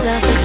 selfish